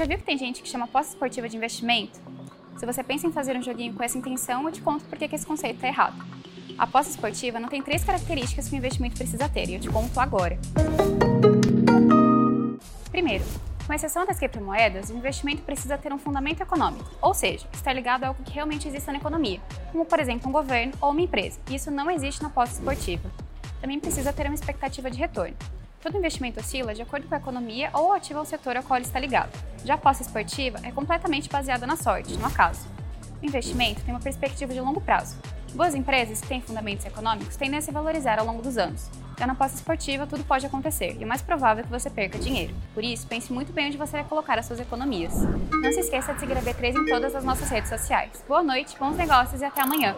já viu que tem gente que chama aposta esportiva de investimento? Se você pensa em fazer um joguinho com essa intenção, eu te conto por que esse conceito está errado. A aposta esportiva não tem três características que o investimento precisa ter, e eu te conto agora. Primeiro, com exceção das criptomoedas, o investimento precisa ter um fundamento econômico, ou seja, estar ligado a algo que realmente exista na economia, como por exemplo um governo ou uma empresa, isso não existe na aposta esportiva. Também precisa ter uma expectativa de retorno. Todo investimento oscila de acordo com a economia ou ativa ao setor ao qual ele está ligado. Já a aposta esportiva é completamente baseada na sorte, no acaso. O investimento tem uma perspectiva de longo prazo. Boas empresas que têm fundamentos econômicos tendem a se valorizar ao longo dos anos. Já na aposta esportiva, tudo pode acontecer e o mais provável é que você perca dinheiro. Por isso, pense muito bem onde você vai colocar as suas economias. Não se esqueça de seguir a B3 em todas as nossas redes sociais. Boa noite, bons negócios e até amanhã!